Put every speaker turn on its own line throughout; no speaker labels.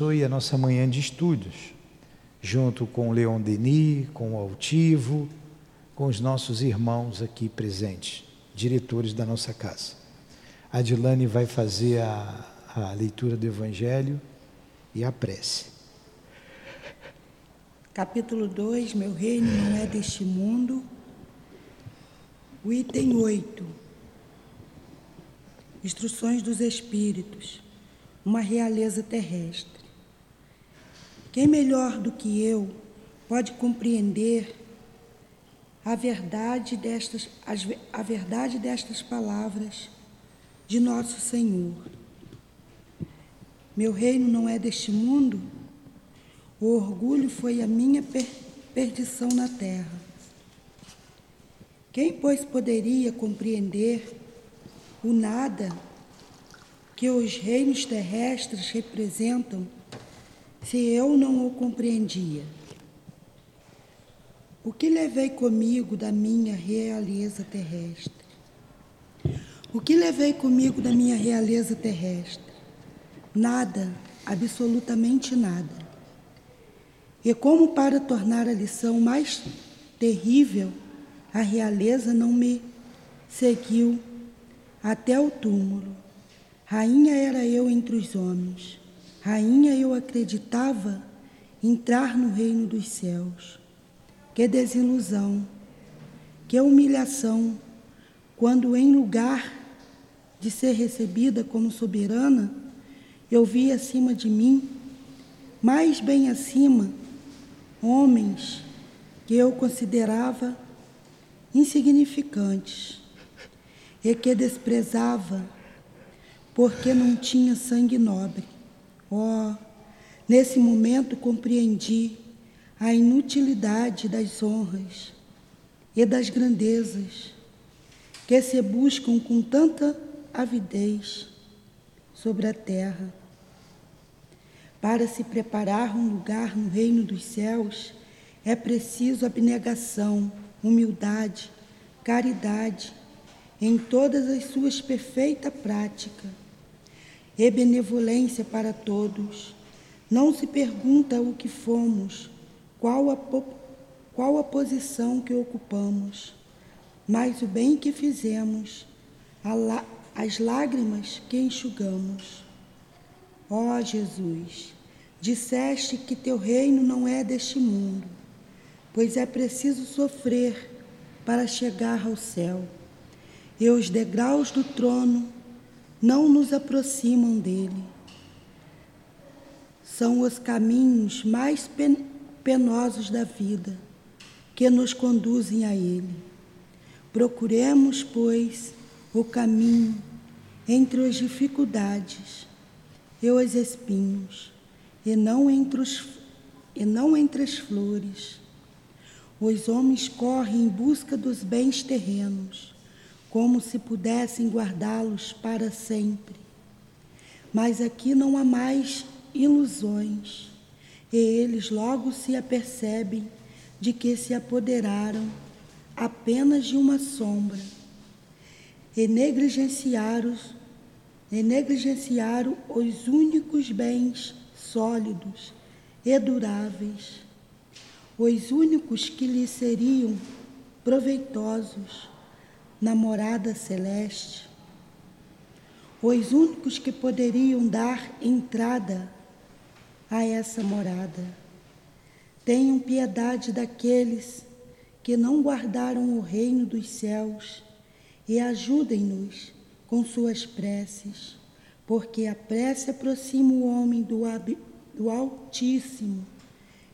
abençoe a nossa manhã de estudos, junto com Leon Denis, com o Altivo, com os nossos irmãos aqui presentes, diretores da nossa casa. Adilane vai fazer a, a leitura do Evangelho e a prece.
Capítulo 2: Meu reino não é deste mundo. O item 8. Instruções dos Espíritos. Uma realeza terrestre. Quem melhor do que eu pode compreender a verdade destas, a verdade destas palavras de nosso Senhor? Meu reino não é deste mundo? O orgulho foi a minha per perdição na terra. Quem, pois, poderia compreender o nada que os reinos terrestres representam se eu não o compreendia? O que levei comigo da minha realeza terrestre? O que levei comigo da minha realeza terrestre? Nada, absolutamente nada. E como para tornar a lição mais terrível, a realeza não me seguiu até o túmulo. Rainha era eu entre os homens. Rainha eu acreditava entrar no reino dos céus. Que desilusão, que humilhação, quando em lugar de ser recebida como soberana, eu vi acima de mim, mais bem acima, homens que eu considerava insignificantes e que desprezava porque não tinha sangue nobre. Oh, nesse momento compreendi a inutilidade das honras e das grandezas que se buscam com tanta avidez sobre a terra. Para se preparar um lugar no reino dos céus, é preciso abnegação, humildade, caridade, em todas as suas perfeita prática, e benevolência para todos. Não se pergunta o que fomos, qual a, qual a posição que ocupamos, mas o bem que fizemos, as lágrimas que enxugamos. Ó oh, Jesus, disseste que teu reino não é deste mundo, pois é preciso sofrer para chegar ao céu. E os degraus do trono não nos aproximam dele. São os caminhos mais penosos da vida que nos conduzem a ele. Procuremos, pois, o caminho entre as dificuldades e os espinhos, e não entre, os, e não entre as flores. Os homens correm em busca dos bens terrenos, como se pudessem guardá-los para sempre. Mas aqui não há mais ilusões, e eles logo se apercebem de que se apoderaram apenas de uma sombra. E negligenciaram e negligenciaram os únicos bens sólidos e duráveis, os únicos que lhe seriam proveitosos na morada celeste, os únicos que poderiam dar entrada a essa morada. Tenham piedade daqueles que não guardaram o reino dos céus e ajudem-nos com suas preces, porque a prece aproxima o homem do, do Altíssimo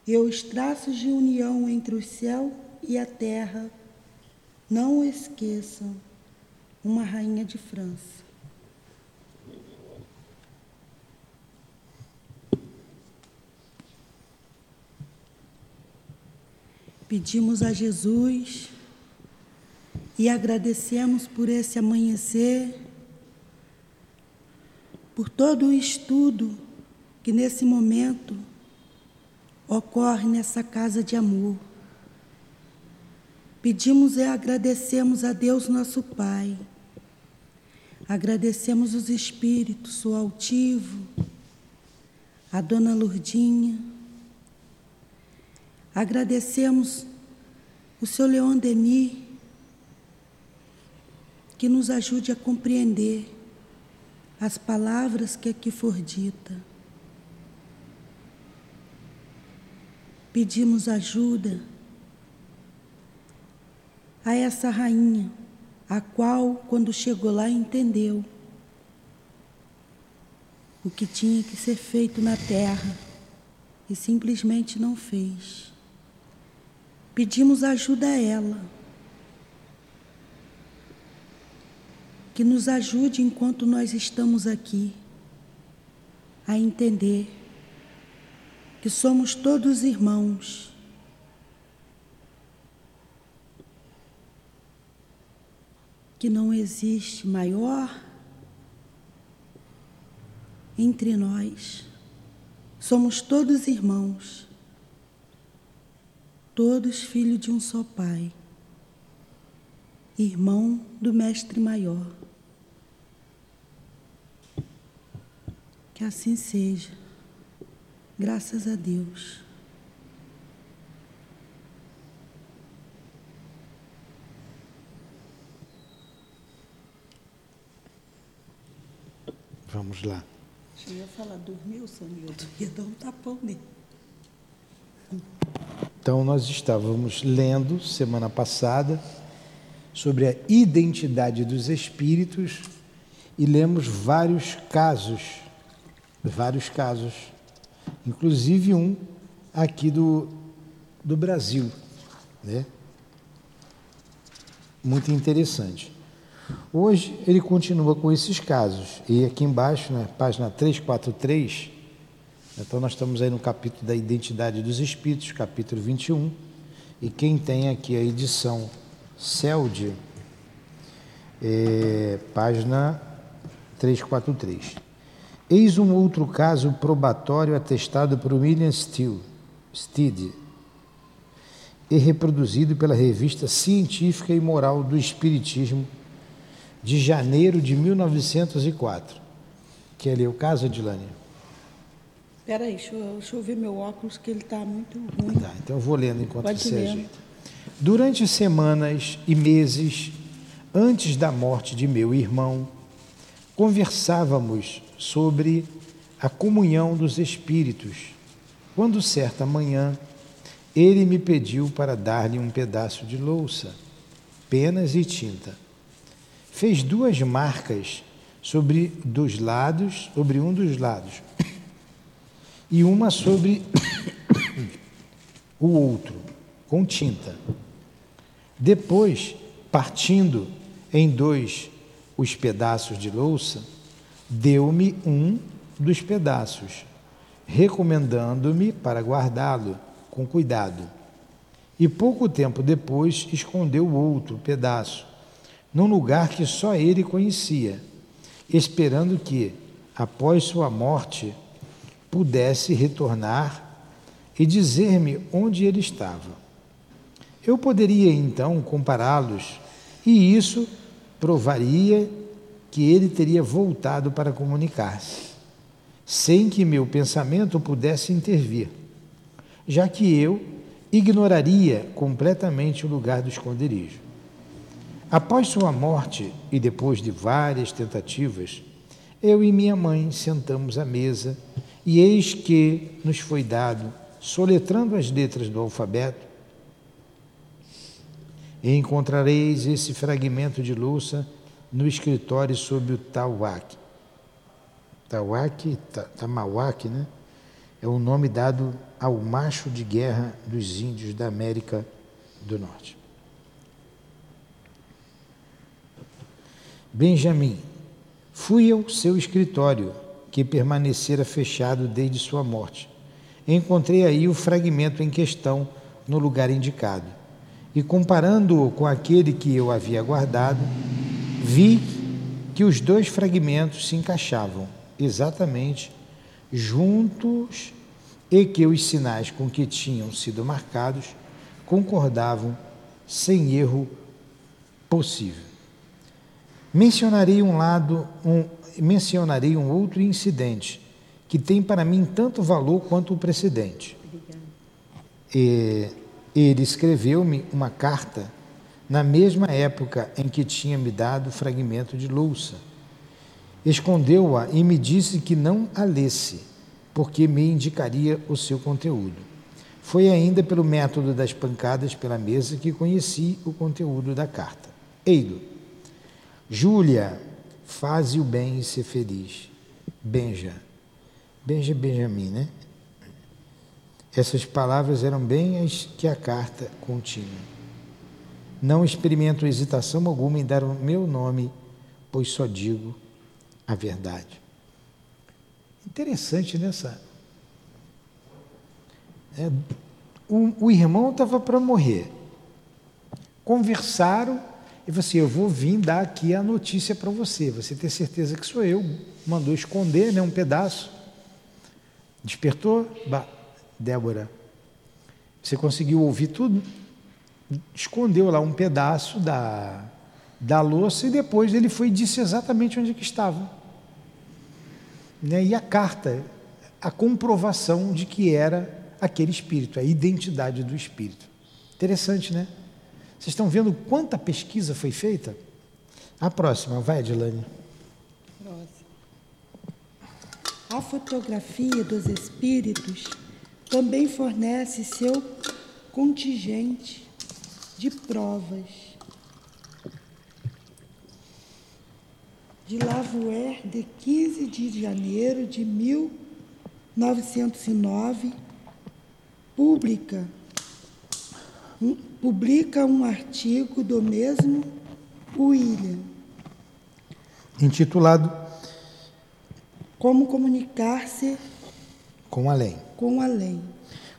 e os traços de união entre o céu e a terra. Não esqueçam, uma rainha de França. Pedimos a Jesus e agradecemos por esse amanhecer por todo o estudo que nesse momento ocorre nessa casa de amor. Pedimos e agradecemos a Deus nosso Pai. Agradecemos os espíritos, o altivo, a Dona Lurdinha. Agradecemos o seu Leon Denis, que nos ajude a compreender as palavras que aqui for dita. Pedimos ajuda a essa rainha, a qual, quando chegou lá, entendeu o que tinha que ser feito na terra e simplesmente não fez. Pedimos ajuda a ela, que nos ajude enquanto nós estamos aqui a entender que somos todos irmãos que não existe maior entre nós. Somos todos irmãos, todos filhos de um só Pai, irmão do Mestre Maior. Que assim seja, graças a Deus.
Vamos lá.
Eu ia falar, dormiu, Sanildo? Ia dar um tapão nele.
Então, nós estávamos lendo semana passada sobre a identidade dos espíritos e lemos vários casos, vários casos, inclusive um aqui do, do Brasil, né? Muito interessante. Hoje ele continua com esses casos. E aqui embaixo, na página 343, então nós estamos aí no capítulo da identidade dos espíritos, capítulo 21. E quem tem aqui a edição CELD, é, página 343. Eis um outro caso probatório atestado por William Steele, Steed e reproduzido pela revista Científica e Moral do Espiritismo de janeiro de 1904. Quer ler o caso, Adilane?
Espera aí, deixa, deixa eu, ver meu óculos, que ele está muito ruim.
Tá, então eu vou lendo enquanto
Pode
você
ler.
ajeita. Durante semanas e meses antes da morte de meu irmão, conversávamos sobre a comunhão dos espíritos, quando certa manhã ele me pediu para dar-lhe um pedaço de louça, penas e tinta fez duas marcas sobre dos lados, sobre um dos lados, e uma sobre o outro, com tinta. Depois, partindo em dois os pedaços de louça, deu-me um dos pedaços, recomendando-me para guardá-lo com cuidado. E pouco tempo depois escondeu o outro pedaço num lugar que só ele conhecia, esperando que, após sua morte, pudesse retornar e dizer-me onde ele estava. Eu poderia então compará-los, e isso provaria que ele teria voltado para comunicar-se, sem que meu pensamento pudesse intervir, já que eu ignoraria completamente o lugar do esconderijo. Após sua morte e depois de várias tentativas, eu e minha mãe sentamos à mesa e eis que nos foi dado, soletrando as letras do alfabeto, e encontrareis esse fragmento de louça no escritório sob o Tawak. Tawak, Tamawak, né? É o nome dado ao macho de guerra dos índios da América do Norte. Benjamim, fui ao seu escritório, que permanecera fechado desde sua morte. Encontrei aí o fragmento em questão no lugar indicado. E comparando-o com aquele que eu havia guardado, vi que os dois fragmentos se encaixavam exatamente juntos e que os sinais com que tinham sido marcados concordavam sem erro possível. Mencionarei um lado, um, mencionarei um outro incidente que tem para mim tanto valor quanto o precedente. E, ele escreveu-me uma carta na mesma época em que tinha me dado o fragmento de louça. Escondeu-a e me disse que não a lesse, porque me indicaria o seu conteúdo. Foi ainda pelo método das pancadas pela mesa que conheci o conteúdo da carta. Eido, Júlia, faze o bem e ser feliz. Benja. Benja Benjamin, né? Essas palavras eram bem as que a carta continha. Não experimento hesitação alguma em dar o meu nome, pois só digo a verdade. Interessante nessa. É, o, o irmão estava para morrer. Conversaram e falou assim: Eu vou vir dar aqui a notícia para você. Você tem certeza que sou eu. Mandou esconder né, um pedaço. Despertou? Bah, Débora, você conseguiu ouvir tudo? Escondeu lá um pedaço da, da louça e depois ele foi e disse exatamente onde que estava. Né? E a carta, a comprovação de que era aquele espírito, a identidade do espírito. Interessante, né? Vocês estão vendo quanta pesquisa foi feita? A próxima, vai, Adilane.
A fotografia dos espíritos também fornece seu contingente de provas. De Lavoer, de 15 de janeiro de 1909, publica um, publica um artigo do mesmo William
intitulado
Como comunicar-se
com além.
Com além.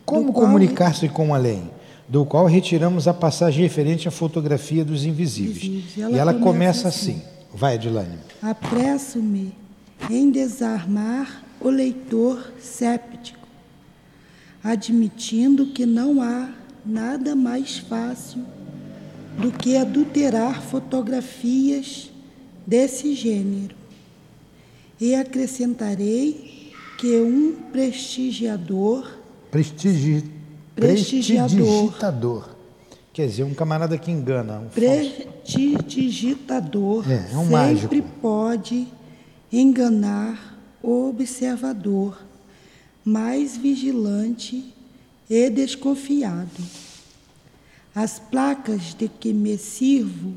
Como comunicar-se com além? Do qual retiramos a passagem referente à fotografia dos invisíveis. Ela e ela começa, começa assim. assim. Vai, Edilane.
Apresso-me em desarmar o leitor séptico admitindo que não há nada mais fácil do que adulterar fotografias desse gênero. E acrescentarei que um prestigiador.
Prestigi, prestigiador. Quer dizer, um camarada que engana. Um
prestidigitador
é, é um
sempre
mágico.
pode enganar o observador mais vigilante e desconfiado. As placas de que me sirvo,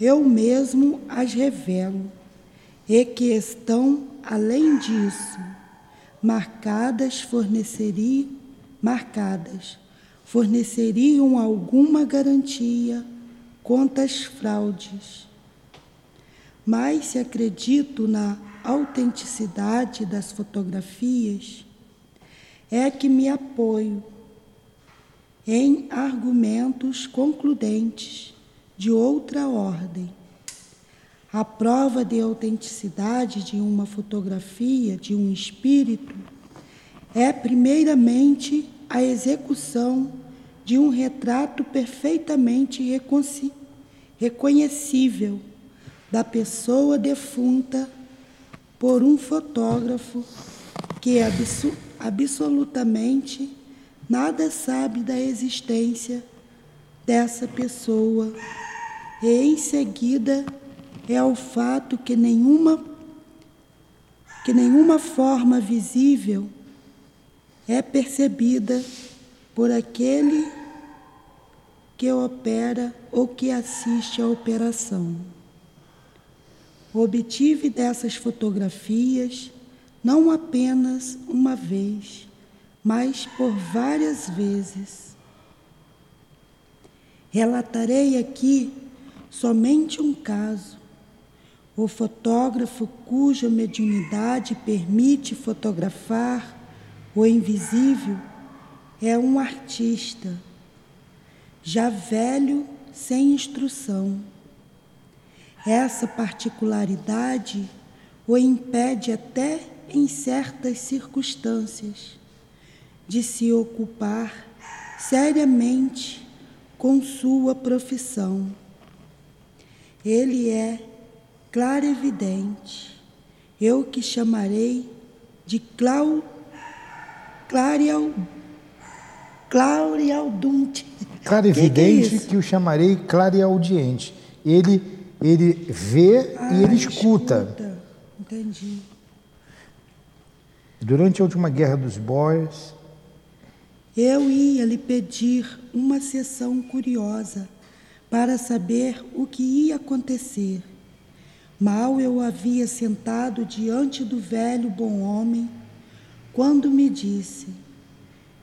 eu mesmo as revelo, e que estão, além disso, marcadas forneceriam, marcadas, forneceriam alguma garantia contra as fraudes. Mas se acredito na autenticidade das fotografias, é que me apoio em argumentos concludentes de outra ordem. A prova de autenticidade de uma fotografia de um espírito é, primeiramente, a execução de um retrato perfeitamente reconhecível da pessoa defunta por um fotógrafo que absolutamente nada sabe da existência dessa pessoa. E em seguida é o fato que nenhuma que nenhuma forma visível é percebida por aquele que opera ou que assiste à operação. Obtive dessas fotografias não apenas uma vez, mas por várias vezes. Relatarei aqui somente um caso. O fotógrafo cuja mediunidade permite fotografar o invisível é um artista, já velho, sem instrução. Essa particularidade o impede até em certas circunstâncias, de se ocupar seriamente com sua profissão. Ele é claro evidente, eu que chamarei de Clau, Clarial, Clarialdunte.
Clarividente
que, que, é
que, o chamarei clareaudiente. Ele, ele vê
ah,
e ele escuta.
escuta. Entendi.
Durante a última guerra dos Boers,
eu ia lhe pedir uma sessão curiosa para saber o que ia acontecer. Mal eu havia sentado diante do velho bom homem, quando me disse: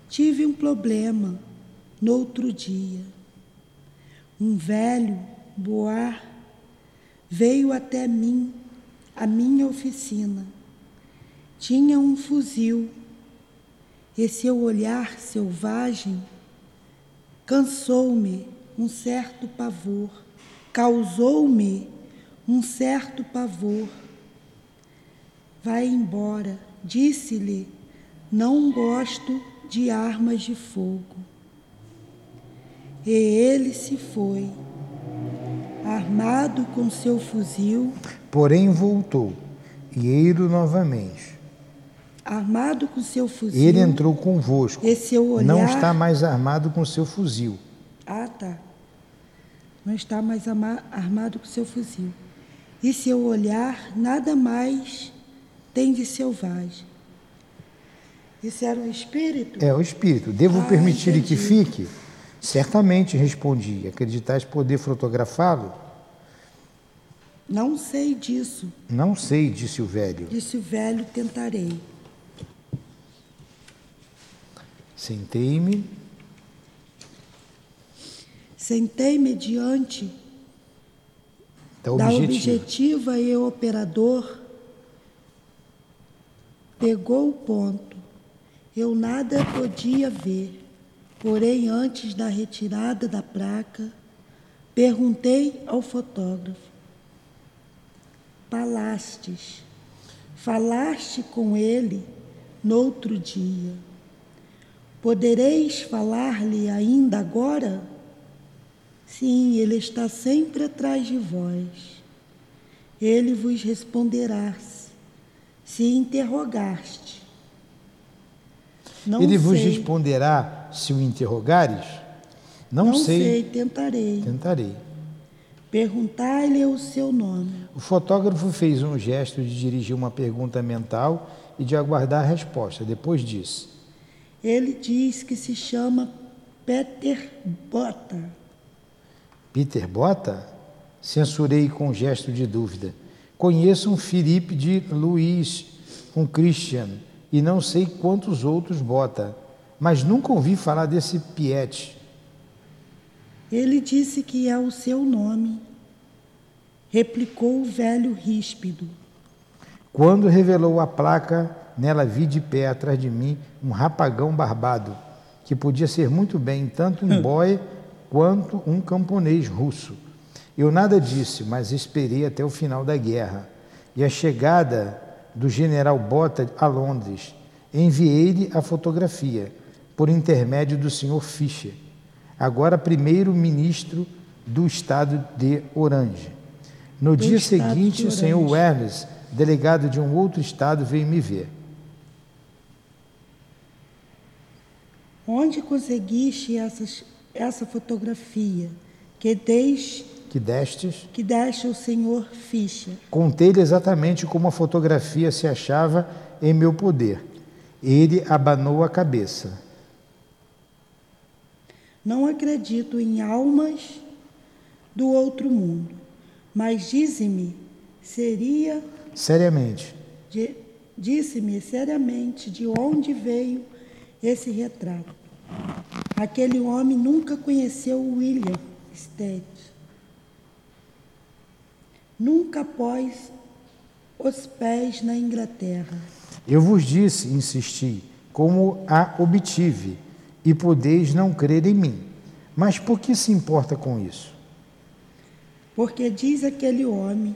Tive um problema no outro dia. Um velho boar veio até mim, a minha oficina. Tinha um fuzil e seu olhar selvagem cansou-me um certo pavor, causou-me um certo pavor. Vai embora, disse-lhe, não gosto de armas de fogo. E ele se foi, armado com seu fuzil.
Porém voltou, e eiro novamente.
Armado com seu fuzil.
Ele entrou convosco.
E seu olhar...
Não está mais armado com seu fuzil.
Ah, tá. Não está mais armado com seu fuzil. E seu olhar nada mais tem de selvagem. Isso era o espírito?
É o espírito. Devo
ah,
permitir que fique? Certamente, respondi. Acreditais poder fotografá-lo?
Não sei disso.
Não sei, disse o velho.
Disse o velho, tentarei.
Sentei-me.
Sentei-me diante da objetiva. da objetiva e o operador pegou o ponto. Eu nada podia ver, porém, antes da retirada da placa, perguntei ao fotógrafo: Falastes, falaste com ele no outro dia. Podereis falar-lhe ainda agora? Sim, ele está sempre atrás de vós. Ele vos responderá se interrogaste.
Não ele sei. vos responderá se o interrogares? Não,
Não
sei.
sei, tentarei.
Tentarei.
Perguntar-lhe o seu nome.
O fotógrafo fez um gesto de dirigir uma pergunta mental e de aguardar a resposta. Depois disse:
Ele diz que se chama Peter Bota.
Peter Bota? Censurei com um gesto de dúvida. Conheço um Felipe de Luiz, um Christian, e não sei quantos outros Bota, mas nunca ouvi falar desse Piet.
Ele disse que é o seu nome, replicou o velho ríspido.
Quando revelou a placa, nela vi de pé atrás de mim um rapagão barbado, que podia ser muito bem tanto um boy quanto um camponês russo. Eu nada disse, mas esperei até o final da guerra. E a chegada do general Bota a Londres, enviei-lhe a fotografia, por intermédio do senhor Fischer, agora primeiro-ministro do estado de Orange. No do dia seguinte, o senhor Werles, delegado de um outro estado, veio me ver.
Onde conseguiste essas essa fotografia que deix,
que destes
que deste ao senhor Fischer.
Contei-lhe exatamente como a fotografia se achava em meu poder. Ele abanou a cabeça.
Não acredito em almas do outro mundo, mas dize-me, seria
seriamente.
Disse-me seriamente de onde veio esse retrato. Aquele homem nunca conheceu William Stead. Nunca pôs os pés na Inglaterra.
Eu vos disse, insisti, como a obtive, e podeis não crer em mim. Mas por que se importa com isso?
Porque diz aquele homem,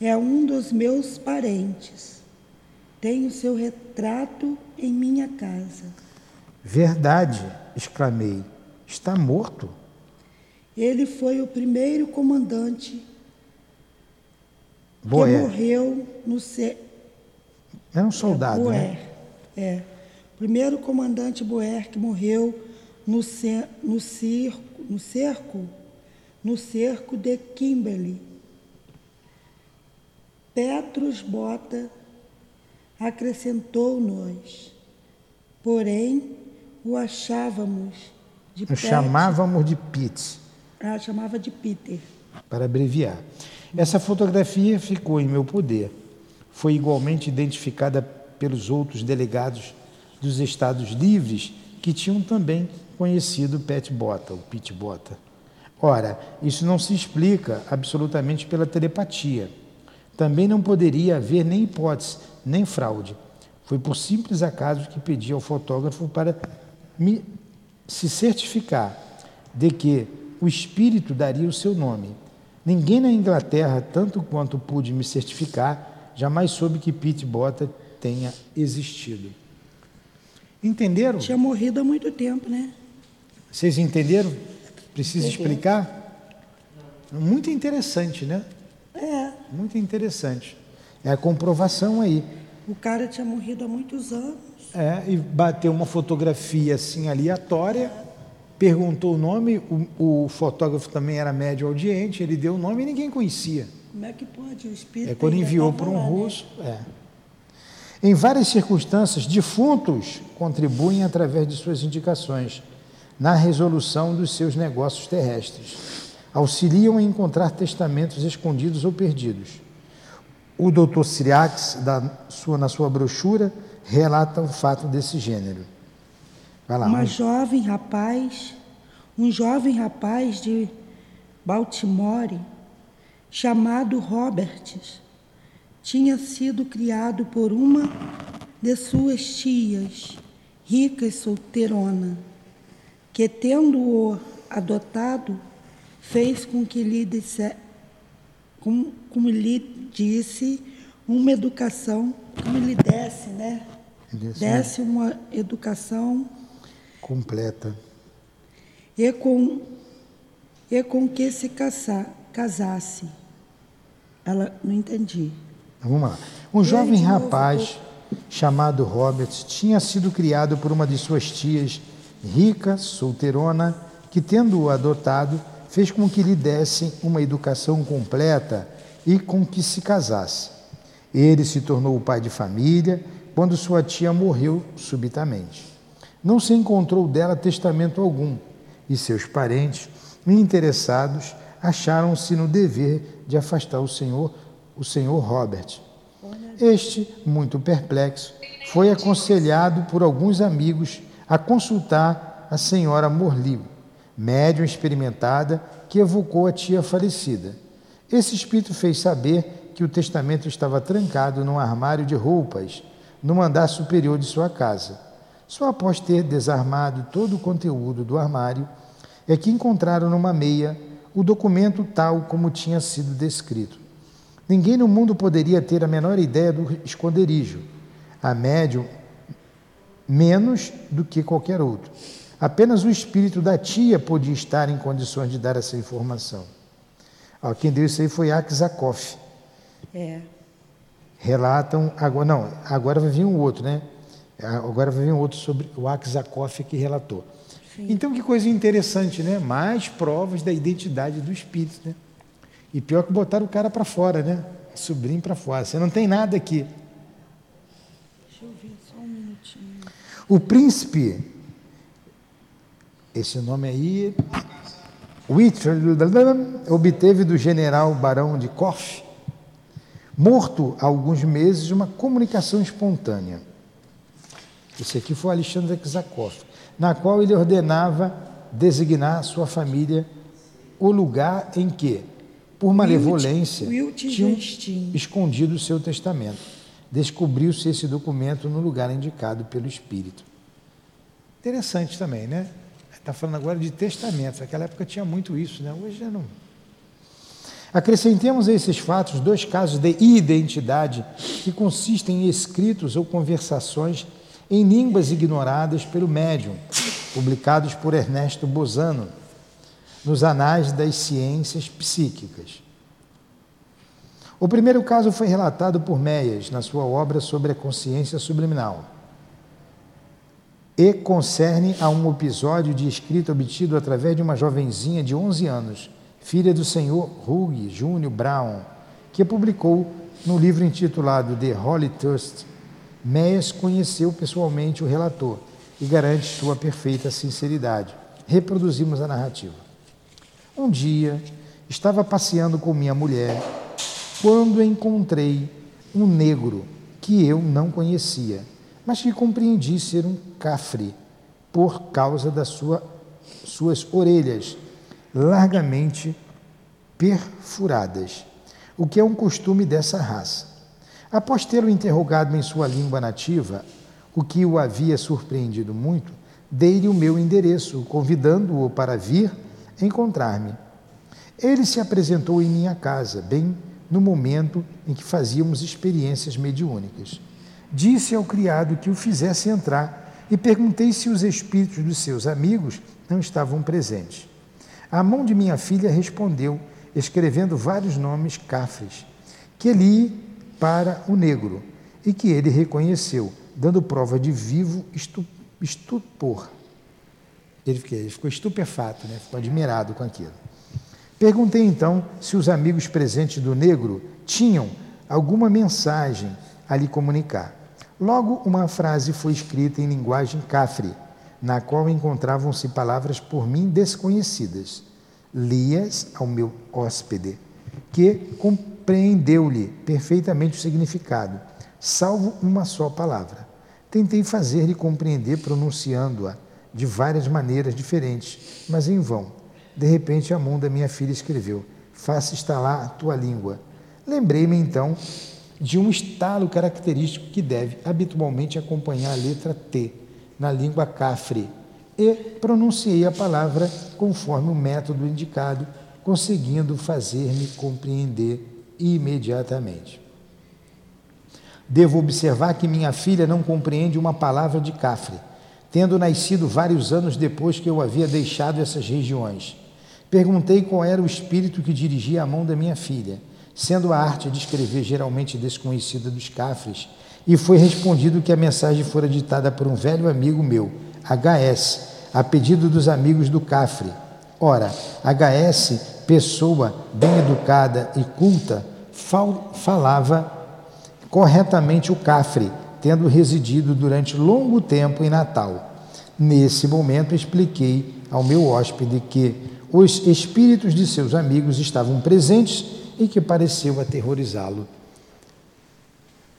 é um dos meus parentes. Tenho seu retrato em minha casa.
Verdade, exclamei, está morto.
Ele foi o primeiro comandante Boé. que morreu no,
Era um soldado,
Boer,
né?
É. Primeiro comandante Boer que morreu no, ce- no, circo, no cerco, no cerco de Kimberley. Petrus Bota acrescentou-nos, porém o achávamos de Pet-
chamávamos de Pitts,
Ah, chamava de Peter.
para abreviar. Essa fotografia ficou em meu poder. Foi igualmente identificada pelos outros delegados dos Estados Livres que tinham também conhecido Pet Bota, o Pete Bota. Ora, isso não se explica absolutamente pela telepatia. Também não poderia haver nem hipótese, nem fraude. Foi por simples acaso que pedi ao fotógrafo para me se certificar de que o espírito daria o seu nome. Ninguém na Inglaterra, tanto quanto pude me certificar, jamais soube que Pete Bota tenha existido. Entenderam?
Tinha morrido há muito tempo, né?
Vocês entenderam? Precisa explicar? Muito interessante, né?
É.
Muito interessante. É a comprovação aí.
O cara tinha morrido há muitos anos.
É, e bateu uma fotografia assim aleatória, perguntou o nome, o, o fotógrafo também era médio audiente, ele deu o nome e ninguém conhecia.
Como é que pode? O espírito.
É quando enviou para um
né?
russo. É. Em várias circunstâncias, defuntos contribuem através de suas indicações na resolução dos seus negócios terrestres. Auxiliam a encontrar testamentos escondidos ou perdidos. O Dr. Siriax, da sua, na sua brochura, relata um fato desse gênero. Vai lá.
Uma
um-
jovem rapaz, um jovem rapaz de Baltimore, chamado Roberts, tinha sido criado por uma de suas tias, rica e solteirona, que tendo-o adotado, fez com que lhe disse, como, como lhe disse, uma educação, como lhe desse, né?
Desse,
uma educação
Completa.
e com, e com que se casa, casasse. Ela não entendi.
Vamos lá. Um jovem
novo,
rapaz chamado Roberts tinha sido criado por uma de suas tias, rica, solteirona, que, tendo-o adotado, fez com que lhe dessem uma educação completa e com que se casasse. Ele se tornou o pai de família quando sua tia morreu subitamente. Não se encontrou dela testamento algum e seus parentes, interessados, acharam-se no dever de afastar o senhor, o senhor Robert. Este, muito perplexo, foi aconselhado por alguns amigos a consultar a senhora Morley, médium experimentada que evocou a tia falecida. Esse espírito fez saber que o testamento estava trancado num armário de roupas, no andar superior de sua casa. Só após ter desarmado todo o conteúdo do armário é que encontraram numa meia o documento tal como tinha sido descrito. Ninguém no mundo poderia ter a menor ideia do esconderijo. A médium, menos do que qualquer outro. Apenas o espírito da tia podia estar em condições de dar essa informação. Quem deu isso aí foi Aksakoff.
É.
Relatam, agora, não, agora vai vir um outro, né? Agora vai vir um outro sobre o Aksakoff que relatou. Então, que coisa interessante, né? Mais provas da identidade do espírito, né? E pior que botaram o cara para fora, né? Sobrinho para fora. Você não tem nada aqui.
Deixa eu ver só um minutinho.
O príncipe, esse nome aí, Whitfield, obteve do general Barão de Koff, morto há alguns meses, uma comunicação espontânea. Esse aqui foi Alexandre Kizakov, na qual ele ordenava designar sua família o lugar em que, por malevolência, tinham escondido o seu testamento. Descobriu-se esse documento no lugar indicado pelo espírito. Interessante também, né? Está falando agora de testamentos. Naquela época tinha muito isso, né? Hoje já não. Acrescentemos a esses fatos dois casos de identidade que consistem em escritos ou conversações em línguas ignoradas pelo médium, publicados por Ernesto Bozano nos Anais das Ciências Psíquicas. O primeiro caso foi relatado por Meias na sua obra sobre a consciência subliminal e concerne a um episódio de escrita obtido através de uma jovenzinha de 11 anos, filha do senhor Hugh Júnior Brown, que publicou no livro intitulado The Holy Trust. Meias conheceu pessoalmente o relator e garante sua perfeita sinceridade. Reproduzimos a narrativa. Um dia, estava passeando com minha mulher quando encontrei um negro que eu não conhecia, mas que compreendi ser um cafre por causa das sua, suas orelhas largamente perfuradas, o que é um costume dessa raça. Após tê-lo interrogado em sua língua nativa, o que o havia surpreendido muito, dei-lhe o meu endereço, convidando-o para vir encontrar-me. Ele se apresentou em minha casa, bem no momento em que fazíamos experiências mediúnicas. Disse ao criado que o fizesse entrar e perguntei se os espíritos dos seus amigos não estavam presentes. A mão de minha filha respondeu, escrevendo vários nomes cafres, que li para o negro e que ele reconheceu, dando prova de vivo estupor. Ele ficou estupefato, né? ficou admirado com aquilo. Perguntei então se os amigos presentes do negro tinham alguma mensagem a lhe comunicar. Logo, uma frase foi escrita em linguagem cafre, na qual encontravam-se palavras por mim desconhecidas. Lias ao meu hóspede, que compreendeu-lhe perfeitamente o significado, salvo uma só palavra. Tentei fazer-lhe compreender pronunciando-a de várias maneiras diferentes, mas em vão. De repente, a mão da minha filha escreveu: Faça estalar a tua língua. Lembrei-me então de um estalo característico que deve habitualmente acompanhar a letra T na língua cafre e pronunciei a palavra conforme o método indicado, conseguindo fazer-me compreender imediatamente. Devo observar que minha filha não compreende uma palavra de cafre, tendo nascido vários anos depois que eu havia deixado essas regiões. Perguntei qual era o espírito que dirigia a mão da minha filha, sendo a arte de escrever geralmente desconhecida dos cafres, e foi respondido que a mensagem fora ditada por um velho amigo meu, HS, a pedido dos amigos do cafre. Ora, HS, pessoa bem educada e culta, fal falava corretamente o cafre, tendo residido durante longo tempo em Natal. Nesse momento expliquei ao meu hóspede que os espíritos de seus amigos estavam presentes e que pareceu aterrorizá-lo.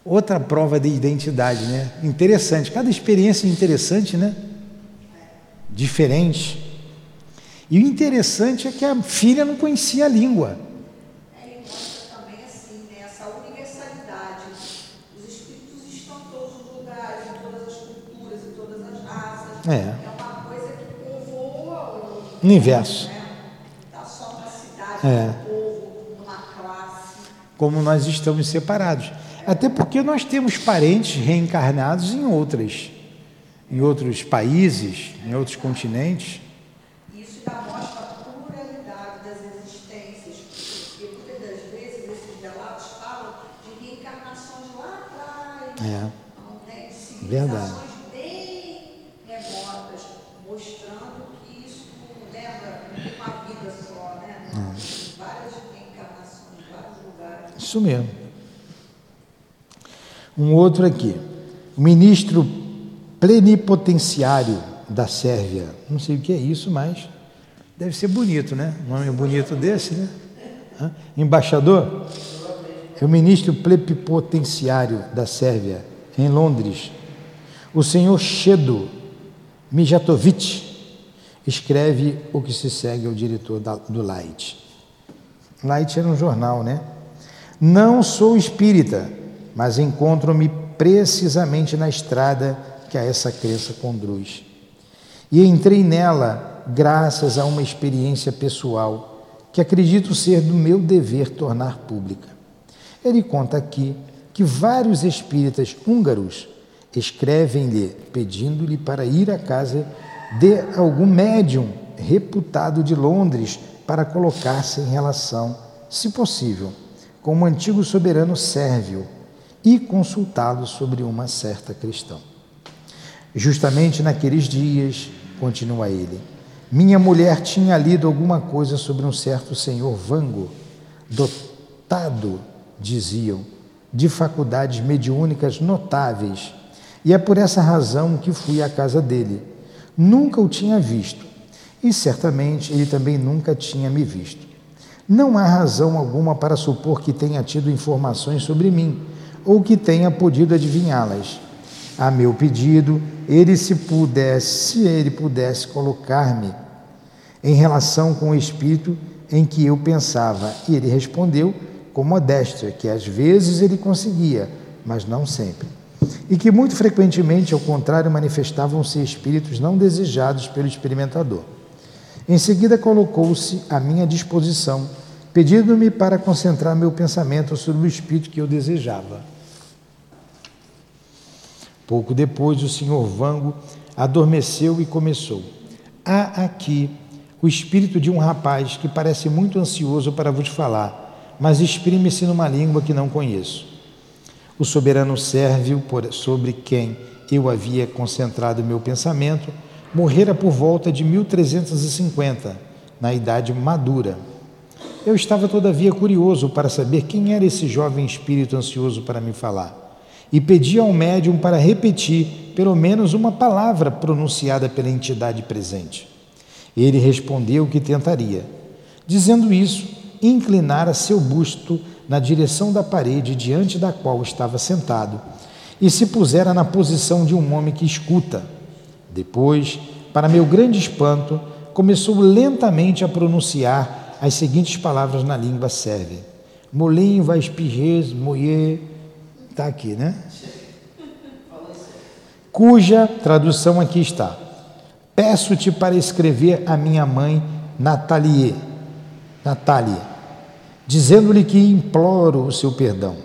Outra prova de identidade, né? Interessante, cada experiência é interessante, né? Diferente. E o interessante é que a filha não conhecia a língua.
É, também assim, né? essa universalidade. Os espíritos estão em todos os lugares, em todas as culturas, em todas as raças.
É.
É uma coisa que povoa
o universo.
É.
Como nós estamos separados. Até porque nós temos parentes reencarnados em outras, em outros países, em outros continentes.
Isso já mostra a pluralidade das existências, porque muitas das vezes esses relatos falam de reencarnações lá atrás.
É.
Né,
Verdade. Isso mesmo. Um outro aqui. O ministro plenipotenciário da Sérvia. Não sei o que é isso, mas deve ser bonito, né? Um nome bonito desse, né? Hã? Embaixador? É o ministro plenipotenciário da Sérvia, em Londres. O senhor Shedo Mijatovic escreve o que se segue ao diretor do Light. Light era um jornal, né? Não sou espírita, mas encontro-me precisamente na estrada que a essa crença conduz. E entrei nela graças a uma experiência pessoal que acredito ser do meu dever tornar pública. Ele conta aqui que vários espíritas húngaros escrevem-lhe pedindo-lhe para ir à casa de algum médium reputado de Londres para colocar-se em relação, se possível como antigo soberano sérvio e consultá-lo sobre uma certa questão. Justamente naqueles dias, continua ele, minha mulher tinha lido alguma coisa sobre um certo senhor Vango, dotado, diziam, de faculdades mediúnicas notáveis, e é por essa razão que fui à casa dele. Nunca o tinha visto, e certamente ele também nunca tinha me visto. Não há razão alguma para supor que tenha tido informações sobre mim ou que tenha podido adivinhá-las. A meu pedido, ele se pudesse, se ele pudesse colocar-me em relação com o espírito em que eu pensava, e ele respondeu com modéstia que às vezes ele conseguia, mas não sempre. E que muito frequentemente, ao contrário, manifestavam-se espíritos não desejados pelo experimentador. Em seguida, colocou-se à minha disposição, pedindo-me para concentrar meu pensamento sobre o espírito que eu desejava. Pouco depois, o senhor Vango adormeceu e começou: Há aqui o espírito de um rapaz que parece muito ansioso para vos falar, mas exprime-se numa língua que não conheço. O soberano sérvio, sobre quem eu havia concentrado meu pensamento, morrera por volta de 1350, na idade madura. Eu estava, todavia, curioso para saber quem era esse jovem espírito ansioso para me falar e pedi ao médium para repetir pelo menos uma palavra pronunciada pela entidade presente. Ele respondeu que tentaria. Dizendo isso, inclinara seu busto na direção da parede diante da qual estava sentado e se pusera na posição de um homem que escuta. Depois, para meu grande espanto, começou lentamente a pronunciar as seguintes palavras na língua sérvia: Molim vais piges, moie. Está aqui, né? Cuja tradução aqui está. Peço-te para escrever a minha mãe Natalie, Natália, dizendo-lhe que imploro o seu perdão.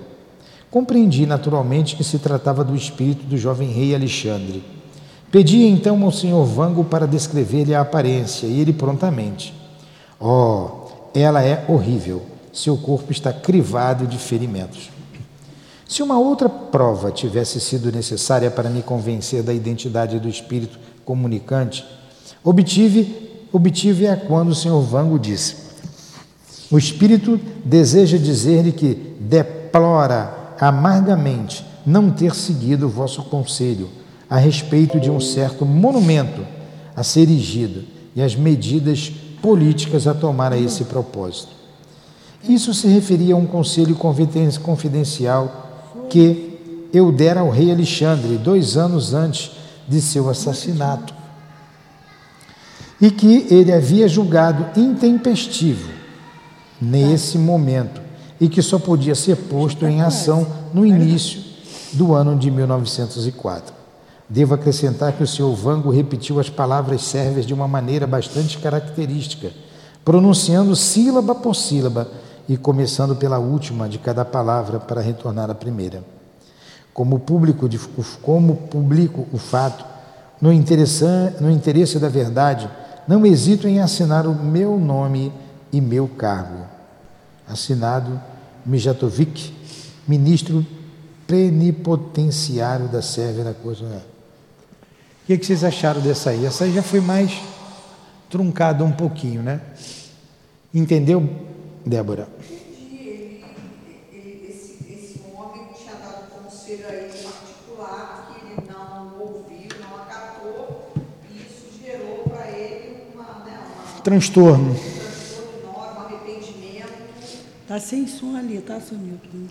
Compreendi naturalmente que se tratava do espírito do jovem rei Alexandre Pedi então ao senhor Vango para descrever-lhe a aparência, e ele prontamente. Oh, ela é horrível. Seu corpo está crivado de ferimentos. Se uma outra prova tivesse sido necessária para me convencer da identidade do espírito comunicante, obtive obtive-a quando o senhor Vango disse: O espírito deseja dizer-lhe que deplora amargamente não ter seguido o vosso conselho a respeito de um certo monumento a ser erigido e as medidas políticas a tomar a esse propósito. Isso se referia a um conselho confidencial que eu dera ao rei Alexandre dois anos antes de seu assassinato e que ele havia julgado intempestivo nesse momento e que só podia ser posto em ação no início do ano de 1904. Devo acrescentar que o senhor Vango repetiu as palavras sérvias de uma maneira bastante característica, pronunciando sílaba por sílaba e começando pela última de cada palavra para retornar à primeira. Como público, como publico o fato, no, no interesse da verdade, não hesito em assinar o meu nome e meu cargo. Assinado Mijatovic, ministro plenipotenciário da Sérvia na Corte o que, que vocês acharam dessa aí? Essa aí já foi mais truncada um pouquinho, né? Entendeu, Débora?
Entendi. esse, esse homem tinha dado conselho a ele particular que ele não ouviu, não acatou, e isso gerou para ele uma, né, uma,
transtorno.
Um transtorno enorme, um arrependimento.
Tá sem som ali, tá, Sonilton?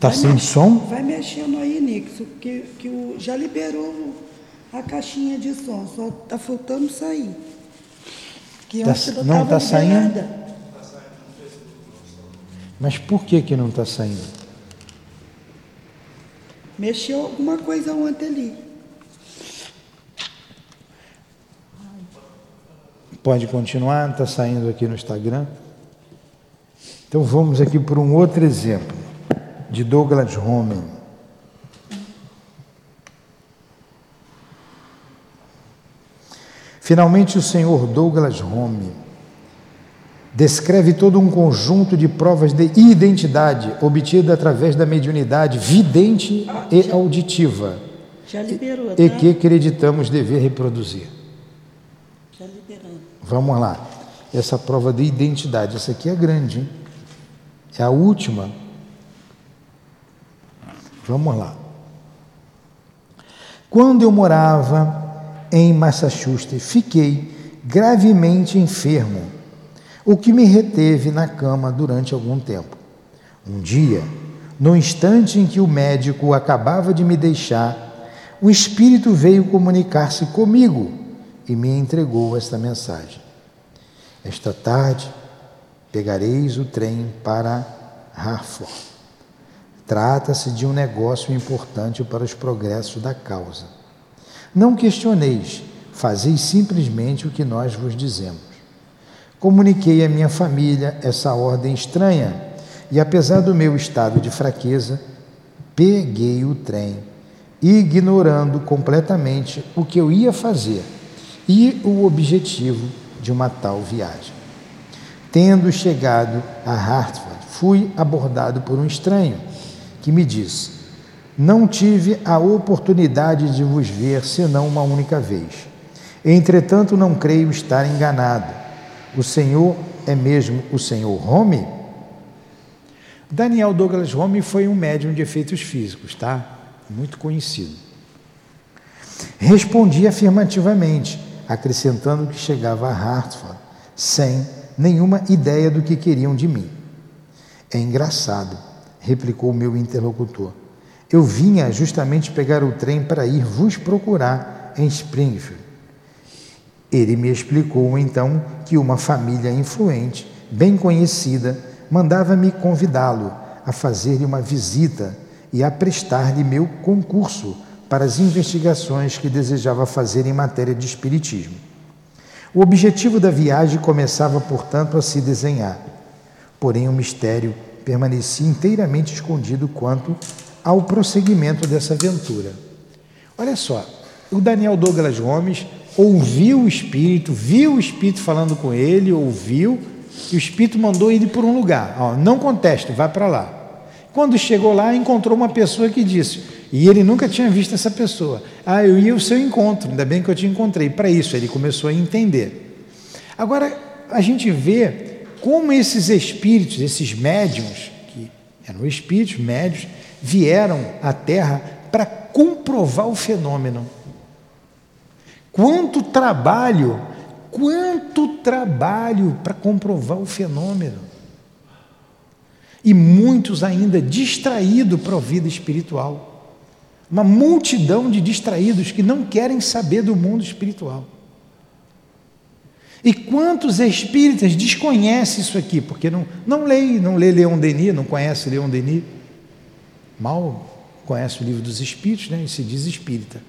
Tá sem som?
Vai mexendo aí, Nixon, que, que o, já liberou a caixinha de som, só está faltando sair.
Que tá, não está saindo? Mas por que, que não está saindo?
Mexeu alguma coisa ontem ali.
Pode continuar, está saindo aqui no Instagram. Então vamos aqui por um outro exemplo, de Douglas Homen. Finalmente, o senhor Douglas Home descreve todo um conjunto de provas de identidade obtida através da mediunidade vidente e auditiva.
Já liberou, tá?
E que acreditamos dever reproduzir. Vamos lá. Essa prova de identidade, essa aqui é grande, hein? É a última. Vamos lá. Quando eu morava em Massachusetts, fiquei gravemente enfermo, o que me reteve na cama durante algum tempo. Um dia, no instante em que o médico acabava de me deixar, o Espírito veio comunicar-se comigo e me entregou esta mensagem. Esta tarde pegareis o trem para Hartford. Trata-se de um negócio importante para os progressos da causa. Não questioneis, fazeis simplesmente o que nós vos dizemos. Comuniquei à minha família essa ordem estranha e, apesar do meu estado de fraqueza, peguei o trem, ignorando completamente o que eu ia fazer e o objetivo de uma tal viagem. Tendo chegado a Hartford, fui abordado por um estranho que me disse: Não tive a oportunidade de vos ver senão uma única vez. Entretanto, não creio estar enganado. O Senhor é mesmo o Senhor Home? Daniel Douglas Home foi um médium de efeitos físicos, tá? Muito conhecido. Respondi afirmativamente, acrescentando que chegava a Hartford sem nenhuma ideia do que queriam de mim. É engraçado, replicou o meu interlocutor. Eu vinha justamente pegar o trem para ir vos procurar em Springfield. Ele me explicou então que uma família influente, bem conhecida, mandava-me convidá-lo a fazer-lhe uma visita e a prestar-lhe meu concurso para as investigações que desejava fazer em matéria de espiritismo. O objetivo da viagem começava, portanto, a se desenhar. Porém, o mistério permanecia inteiramente escondido quanto ao prosseguimento dessa aventura. Olha só, o Daniel Douglas Gomes ouviu o Espírito, viu o Espírito falando com ele, ouviu, e o Espírito mandou ele por um lugar. Ó, não conteste, vai para lá. Quando chegou lá, encontrou uma pessoa que disse, e ele nunca tinha visto essa pessoa. Ah, eu ia ao seu encontro, ainda bem que eu te encontrei. Para isso, ele começou a entender. Agora, a gente vê como esses espíritos, esses médiums, que eram espíritos médios, vieram à Terra para comprovar o fenômeno. Quanto trabalho, quanto trabalho para comprovar o fenômeno. E muitos ainda distraídos para a vida espiritual. Uma multidão de distraídos que não querem saber do mundo espiritual. E quantos espíritas desconhecem isso aqui? Porque não, não lê, não lê Leon Denis, não conhece Leon Denis. Mal conhece o livro dos espíritos, né? E se diz espírita.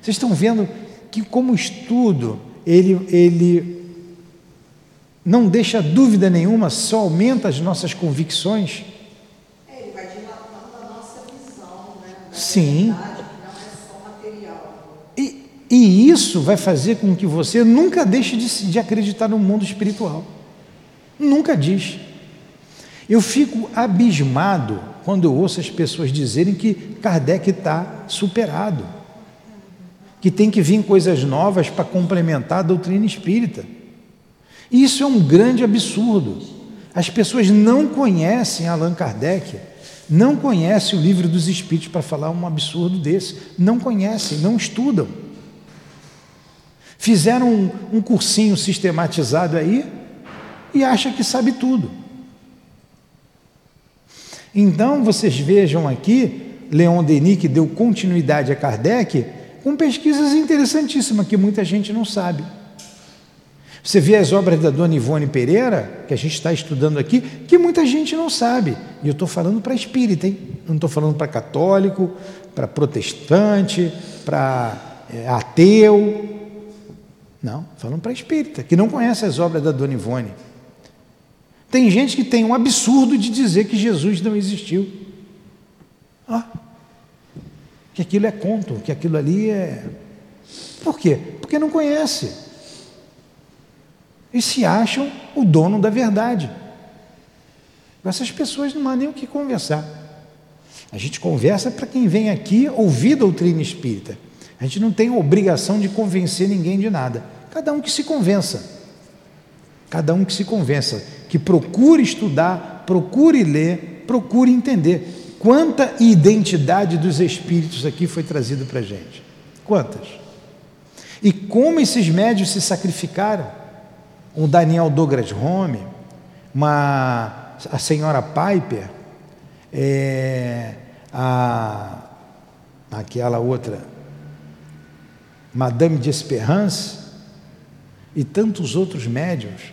Vocês estão vendo que como estudo, ele, ele não deixa dúvida nenhuma, só aumenta as nossas convicções.
É, ele vai dilatando a nossa visão, né? Da
Sim.
que não é só material.
E, e isso vai fazer com que você nunca deixe de, de acreditar no mundo espiritual. Nunca diz. Eu fico abismado quando eu ouço as pessoas dizerem que Kardec está superado, que tem que vir coisas novas para complementar a doutrina espírita. Isso é um grande absurdo. As pessoas não conhecem Allan Kardec, não conhecem o livro dos Espíritos para falar um absurdo desse. Não conhecem, não estudam. Fizeram um, um cursinho sistematizado aí e acha que sabe tudo. Então vocês vejam aqui Leon Denis que deu continuidade a Kardec com pesquisas interessantíssimas que muita gente não sabe. Você vê as obras da dona Ivone Pereira, que a gente está estudando aqui, que muita gente não sabe. E eu estou falando para espírita, hein? Não estou falando para católico, para protestante, para é, ateu. Não, falando para espírita, que não conhece as obras da dona Ivone. Tem gente que tem um absurdo de dizer que Jesus não existiu. Ah, que aquilo é conto, que aquilo ali é. Por quê? Porque não conhece. e se acham o dono da verdade. Essas pessoas não há nem o que conversar. A gente conversa para quem vem aqui ouvir doutrina espírita. A gente não tem obrigação de convencer ninguém de nada. Cada um que se convença. Cada um que se convença, que procure estudar, procure ler, procure entender. Quanta identidade dos espíritos aqui foi trazida para a gente? Quantas? E como esses médios se sacrificaram? O Daniel Douglas Home, uma, a senhora Piper, é, a, aquela outra, Madame de Esperance, e tantos outros médios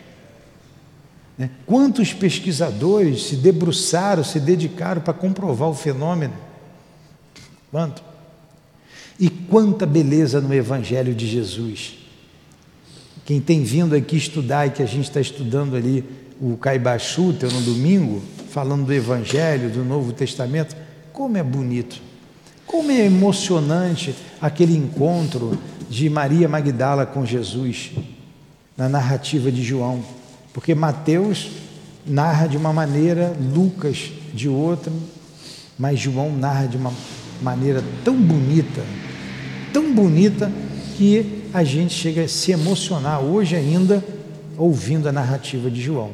né? Quantos pesquisadores se debruçaram, se dedicaram para comprovar o fenômeno? Quanto? E quanta beleza no Evangelho de Jesus. Quem tem vindo aqui estudar e que a gente está estudando ali o Caibachuta no domingo, falando do Evangelho, do Novo Testamento, como é bonito, como é emocionante aquele encontro de Maria Magdala com Jesus na narrativa de João. Porque Mateus narra de uma maneira, Lucas de outra, mas João narra de uma maneira tão bonita, tão bonita, que a gente chega a se emocionar hoje ainda ouvindo a narrativa de João.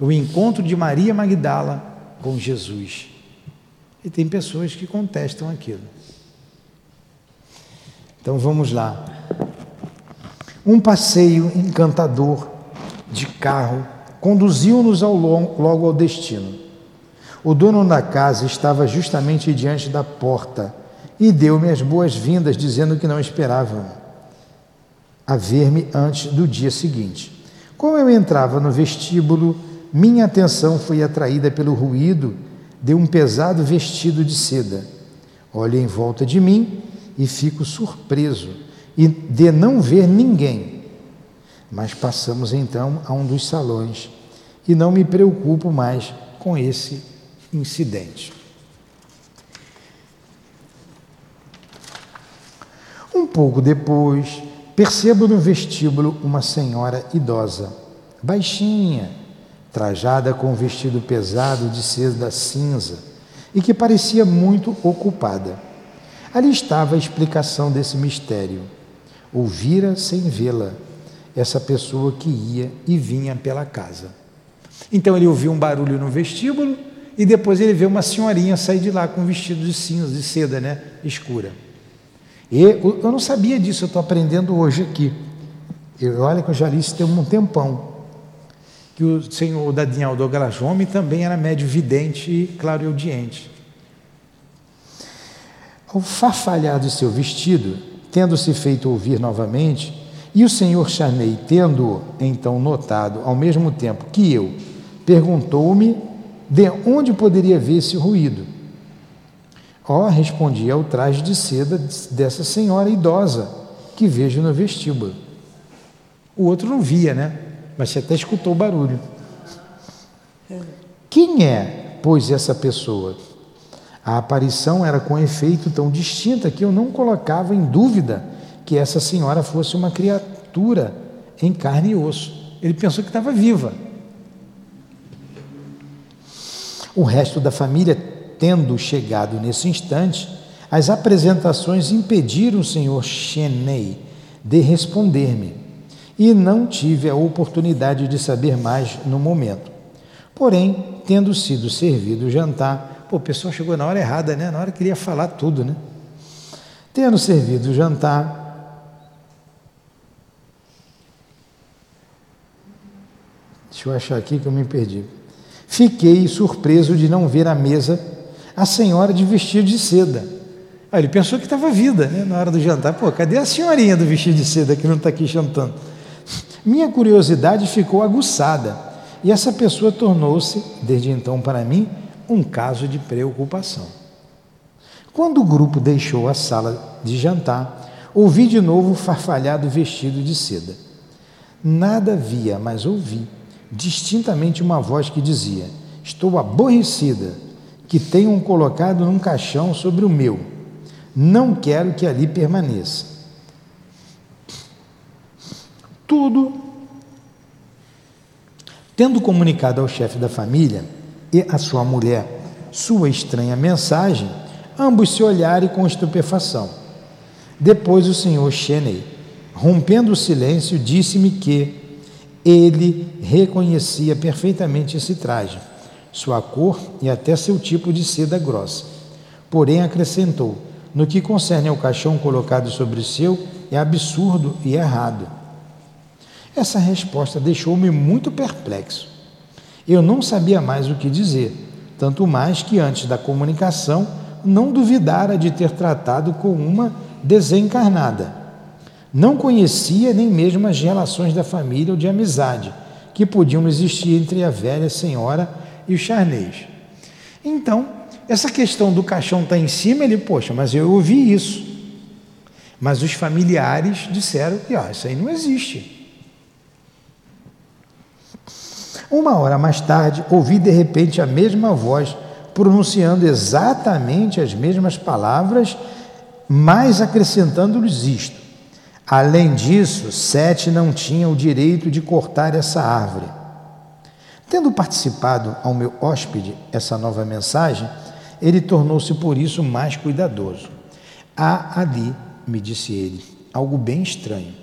O encontro de Maria Magdala com Jesus. E tem pessoas que contestam aquilo. Então vamos lá. Um passeio encantador de carro conduziu-nos ao logo ao destino. O dono da casa estava justamente diante da porta e deu-me as boas-vindas, dizendo que não esperava a ver-me antes do dia seguinte. Como eu entrava no vestíbulo, minha atenção foi atraída pelo ruído de um pesado vestido de seda. Olho em volta de mim e fico surpreso de não ver ninguém mas passamos então a um dos salões e não me preocupo mais com esse incidente. Um pouco depois, percebo no vestíbulo uma senhora idosa, baixinha, trajada com um vestido pesado de seda cinza e que parecia muito ocupada. Ali estava a explicação desse mistério. Ouvira sem vê-la essa pessoa que ia e vinha pela casa. Então ele ouviu um barulho no vestíbulo e depois ele vê uma senhorinha sair de lá com um vestido de cinza, de seda, né, escura. E eu não sabia disso, eu estou aprendendo hoje aqui. Eu, olha que eu já li isso tem um tempão. Que o senhor Daniel Douglas Home também era médio vidente e claro e audiente. Ao farfalhar do seu vestido, tendo-se feito ouvir novamente, e o senhor Charney, tendo então notado ao mesmo tempo que eu, perguntou-me de onde poderia ver esse ruído. Ó, oh, respondi ao traje de seda dessa senhora idosa que vejo no vestíbulo. O outro não via, né? Mas você até escutou o barulho. Quem é, pois, essa pessoa? A aparição era com efeito tão distinta que eu não colocava em dúvida que essa senhora fosse uma criatura em carne e osso. Ele pensou que estava viva. O resto da família, tendo chegado nesse instante, as apresentações impediram o senhor Cheney de responder-me e não tive a oportunidade de saber mais no momento. Porém, tendo sido servido o jantar, pô, o pessoal chegou na hora errada, né? Na hora que queria falar tudo, né? Tendo servido o jantar, Deixa eu achar aqui que eu me perdi. Fiquei surpreso de não ver à mesa a senhora de vestido de seda. Ah, ele pensou que estava vida né, na hora do jantar. Pô, cadê a senhorinha do vestido de seda que não está aqui jantando? Minha curiosidade ficou aguçada e essa pessoa tornou-se, desde então para mim, um caso de preocupação. Quando o grupo deixou a sala de jantar, ouvi de novo o farfalhado vestido de seda. Nada via, mas ouvi distintamente uma voz que dizia: Estou aborrecida que tenham colocado num caixão sobre o meu. Não quero que ali permaneça. Tudo Tendo comunicado ao chefe da família e à sua mulher sua estranha mensagem, ambos se olharam com estupefação. Depois o senhor Cheney, rompendo o silêncio, disse-me que ele reconhecia perfeitamente esse traje, sua cor e até seu tipo de seda grossa. Porém, acrescentou: no que concerne ao caixão colocado sobre o seu, é absurdo e errado. Essa resposta deixou-me muito perplexo. Eu não sabia mais o que dizer, tanto mais que antes da comunicação não duvidara de ter tratado com uma desencarnada. Não conhecia nem mesmo as relações da família ou de amizade que podiam existir entre a velha senhora e o charnês. Então, essa questão do caixão estar tá em cima, ele, poxa, mas eu ouvi isso. Mas os familiares disseram que ó, isso aí não existe. Uma hora mais tarde, ouvi de repente a mesma voz pronunciando exatamente as mesmas palavras, mas acrescentando-lhes isto: Além disso, Sete não tinha o direito de cortar essa árvore. Tendo participado ao meu hóspede essa nova mensagem, ele tornou-se por isso mais cuidadoso. Há ali, me disse ele, algo bem estranho.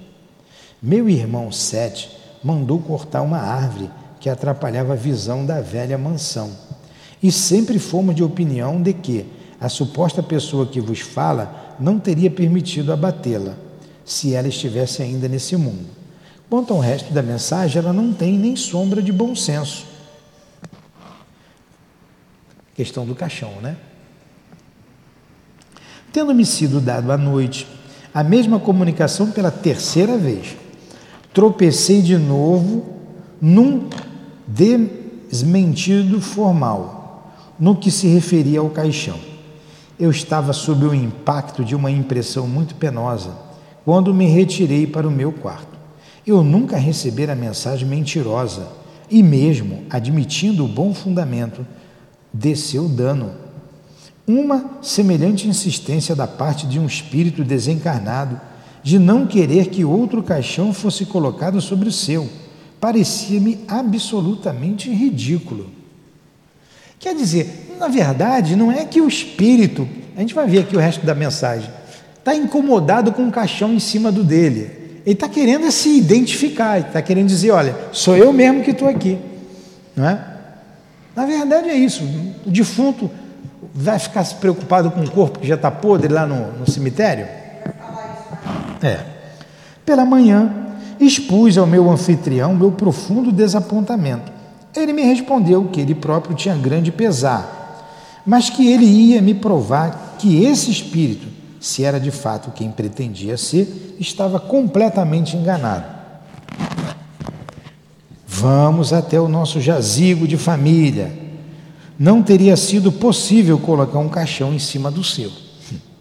Meu irmão Sete mandou cortar uma árvore que atrapalhava a visão da velha mansão. E sempre fomos de opinião de que a suposta pessoa que vos fala não teria permitido abatê-la, se ela estivesse ainda nesse mundo. Quanto ao resto da mensagem, ela não tem nem sombra de bom senso. Questão do caixão, né? Tendo-me sido dado à noite a mesma comunicação pela terceira vez, tropecei de novo num desmentido formal no que se referia ao caixão. Eu estava sob o impacto de uma impressão muito penosa quando me retirei para o meu quarto. Eu nunca recebera mensagem mentirosa e, mesmo admitindo o bom fundamento, desceu dano. Uma semelhante insistência da parte de um espírito desencarnado de não querer que outro caixão fosse colocado sobre o seu parecia-me absolutamente ridículo. Quer dizer, na verdade, não é que o espírito, a gente vai ver aqui o resto da mensagem, está incomodado com um caixão em cima do dele. Ele está querendo é se identificar, está querendo dizer: olha, sou eu mesmo que estou aqui. Não é? Na verdade é isso. O defunto vai ficar se preocupado com o corpo que já está podre lá no, no cemitério? É. Pela manhã, expus ao meu anfitrião meu profundo desapontamento. Ele me respondeu que ele próprio tinha grande pesar, mas que ele ia me provar que esse espírito, se era de fato quem pretendia ser, estava completamente enganado. Vamos até o nosso jazigo de família. Não teria sido possível colocar um caixão em cima do seu.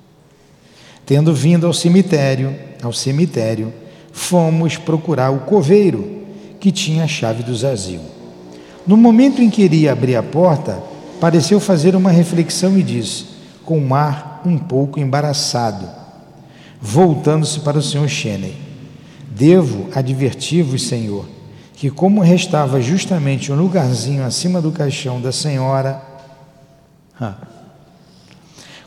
Tendo vindo ao cemitério, ao cemitério, fomos procurar o coveiro, que tinha a chave do jazigo. No momento em que iria abrir a porta, pareceu fazer uma reflexão e disse, com um ar um pouco embaraçado, voltando-se para o senhor Cheney: Devo advertir-vos, senhor, que, como restava justamente um lugarzinho acima do caixão da senhora,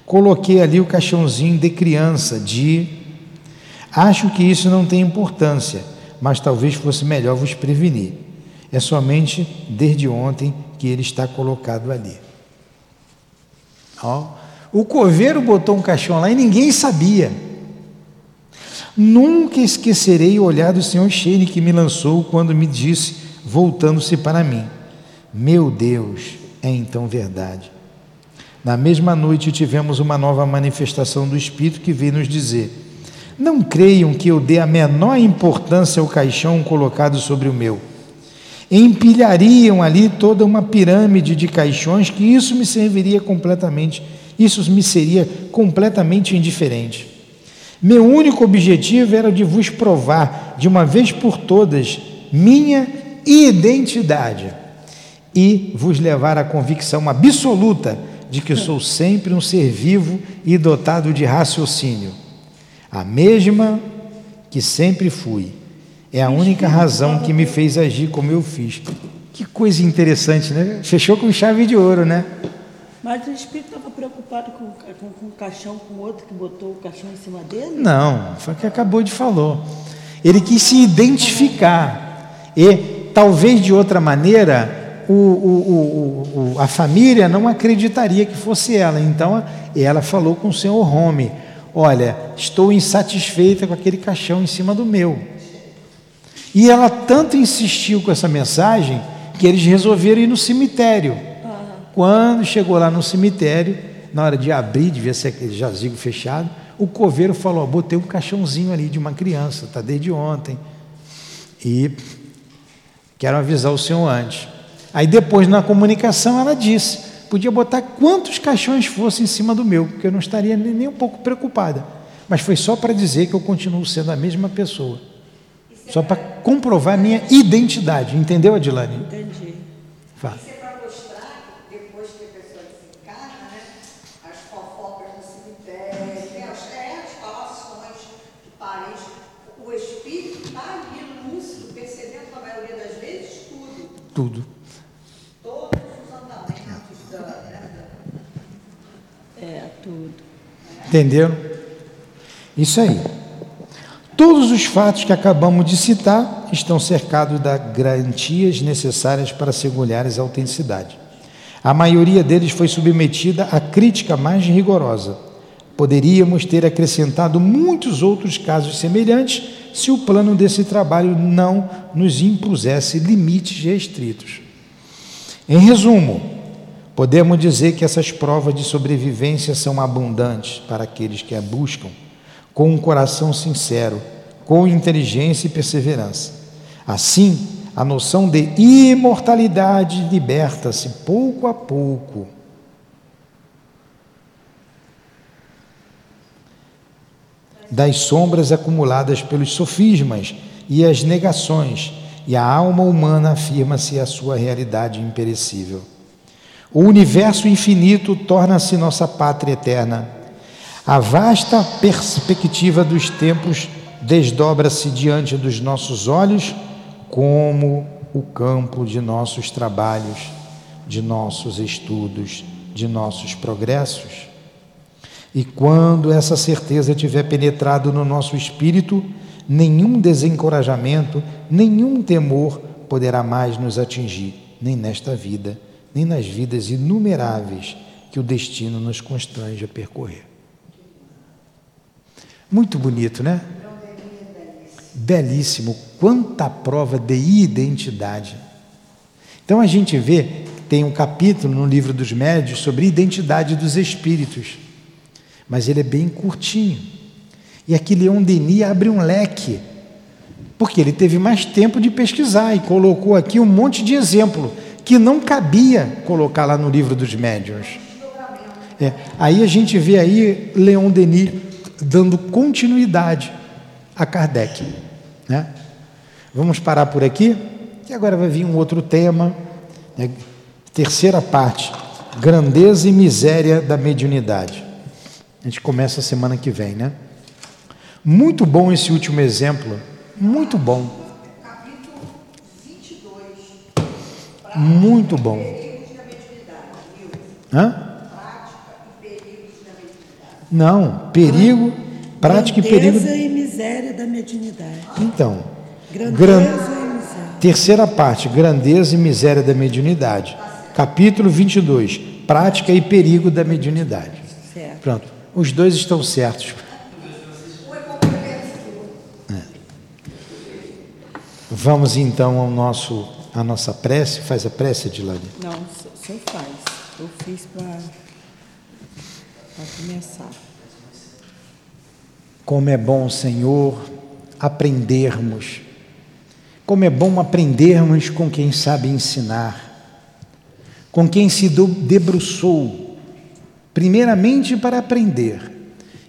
coloquei ali o caixãozinho de criança de Acho que isso não tem importância, mas talvez fosse melhor vos prevenir. É somente desde ontem que ele está colocado ali. O coveiro botou um caixão lá e ninguém sabia. Nunca esquecerei o olhar do senhor Sheine que me lançou quando me disse, voltando-se para mim: Meu Deus, é então verdade. Na mesma noite tivemos uma nova manifestação do Espírito que veio nos dizer: não creiam que eu dê a menor importância ao caixão colocado sobre o meu. Empilhariam ali toda uma pirâmide de caixões que isso me serviria completamente, isso me seria completamente indiferente. Meu único objetivo era de vos provar, de uma vez por todas, minha identidade e vos levar à convicção absoluta de que sou sempre um ser vivo e dotado de raciocínio a mesma que sempre fui. É a única razão que me fez agir como eu fiz. Que coisa interessante, né? Fechou com chave de ouro, né?
Mas o espírito estava preocupado com, com, com o caixão, com o outro que botou o caixão em cima dele?
Não, foi o que acabou de falar. Ele quis se identificar. E talvez de outra maneira, o, o, o, a família não acreditaria que fosse ela. Então ela falou com o senhor Home: Olha, estou insatisfeita com aquele caixão em cima do meu. E ela tanto insistiu com essa mensagem que eles resolveram ir no cemitério. Quando chegou lá no cemitério, na hora de abrir, devia ser aquele jazigo fechado, o coveiro falou: botei um caixãozinho ali de uma criança, está desde ontem. E quero avisar o senhor antes. Aí depois, na comunicação, ela disse: podia botar quantos caixões fossem em cima do meu, porque eu não estaria nem um pouco preocupada. Mas foi só para dizer que eu continuo sendo a mesma pessoa. Só para comprovar minha identidade. Entendeu, Adilane?
Entendi.
Fala.
Isso é para mostrar que depois que a pessoa desencarna, né, as fofocas no cemitério, né, as, é, as falações de parentes, o espírito está ali lúcido, percebendo na maioria das vezes tudo,
É, tudo.
Entenderam? Isso aí. Todos os fatos que acabamos de citar estão cercados das garantias necessárias para assegurarem a autenticidade. A maioria deles foi submetida à crítica mais rigorosa. Poderíamos ter acrescentado muitos outros casos semelhantes se o plano desse trabalho não nos impusesse limites restritos. Em resumo, podemos dizer que essas provas de sobrevivência são abundantes para aqueles que a buscam com um coração sincero, com inteligência e perseverança. Assim, a noção de imortalidade liberta-se pouco a pouco. Das sombras acumuladas pelos sofismas e as negações, e a alma humana afirma-se a sua realidade imperecível. O universo infinito torna-se nossa pátria eterna. A vasta perspectiva dos tempos desdobra-se diante dos nossos olhos como o campo de nossos trabalhos, de nossos estudos, de nossos progressos. E quando essa certeza tiver penetrado no nosso espírito, nenhum desencorajamento, nenhum temor poderá mais nos atingir, nem nesta vida, nem nas vidas inumeráveis que o destino nos constrange a percorrer. Muito bonito, né? Belíssimo. Quanta prova de identidade. Então a gente vê, tem um capítulo no livro dos médios sobre identidade dos espíritos, mas ele é bem curtinho. E aqui Leon Denis abre um leque, porque ele teve mais tempo de pesquisar e colocou aqui um monte de exemplo que não cabia colocar lá no livro dos médiuns. É, aí a gente vê aí Leon Denis dando continuidade a Kardec. Né? Vamos parar por aqui, e agora vai vir um outro tema, né? terceira parte, grandeza e miséria da mediunidade. A gente começa a semana que vem, né? Muito bom esse último exemplo, muito bom.
capítulo 22,
Muito bom. Hã?
Prática e perigos da mediunidade.
Não, perigo, prática e perigo.
Grandeza e miséria da mediunidade.
Então,
Grandeza
gran-
e miséria.
terceira parte, grandeza e miséria da mediunidade. Capítulo 22, prática e perigo da mediunidade.
Certo.
Pronto, os dois estão certos. É. Vamos então ao nosso, à nossa prece. Faz a prece, Adilane.
Não, senhor faz. Eu fiz para começar.
Como é bom, Senhor, aprendermos. Como é bom aprendermos com quem sabe ensinar, com quem se debruçou, primeiramente para aprender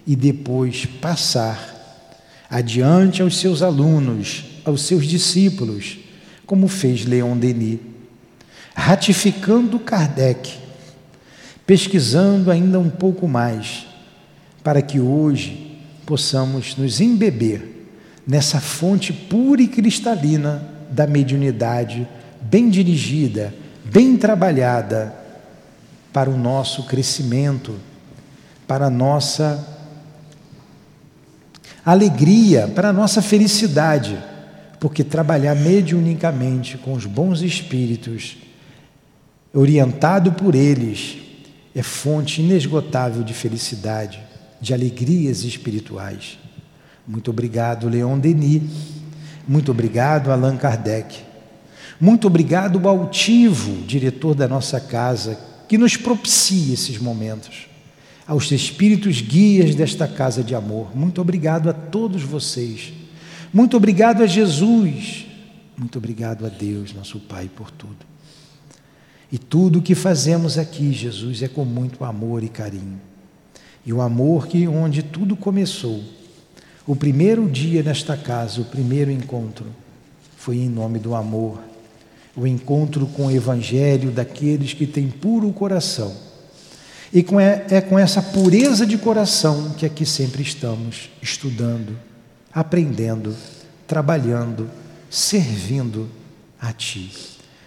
e depois passar adiante aos seus alunos, aos seus discípulos, como fez Leon Denis, ratificando Kardec, pesquisando ainda um pouco mais, para que hoje possamos nos embeber nessa fonte pura e cristalina da mediunidade bem dirigida, bem trabalhada para o nosso crescimento, para a nossa alegria, para a nossa felicidade, porque trabalhar mediunicamente com os bons espíritos, orientado por eles, é fonte inesgotável de felicidade, de alegrias espirituais. Muito obrigado, Leon Denis. Muito obrigado, Allan Kardec. Muito obrigado ao altivo diretor da nossa casa, que nos propicia esses momentos. Aos espíritos guias desta casa de amor. Muito obrigado a todos vocês. Muito obrigado a Jesus. Muito obrigado a Deus, nosso Pai, por tudo. E tudo o que fazemos aqui, Jesus, é com muito amor e carinho. E o amor que onde tudo começou, o primeiro dia nesta casa, o primeiro encontro, foi em nome do amor, o encontro com o Evangelho daqueles que têm puro coração. E com é, é com essa pureza de coração que aqui sempre estamos estudando, aprendendo, trabalhando, servindo a Ti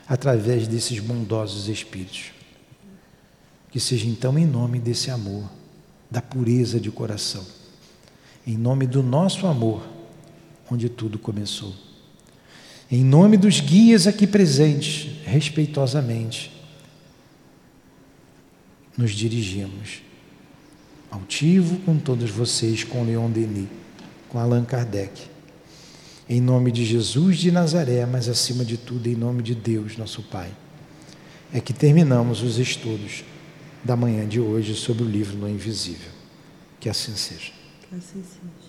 através desses bondosos espíritos. Que seja então em nome desse amor, da pureza de coração, em nome do nosso amor, onde tudo começou. Em nome dos guias aqui presentes, respeitosamente, nos dirigimos. Altivo com todos vocês, com Leon Denis, com Allan Kardec em nome de Jesus de Nazaré, mas acima de tudo, em nome de Deus, nosso Pai, é que terminamos os estudos da manhã de hoje sobre o livro No Invisível. Que assim seja. Que assim seja.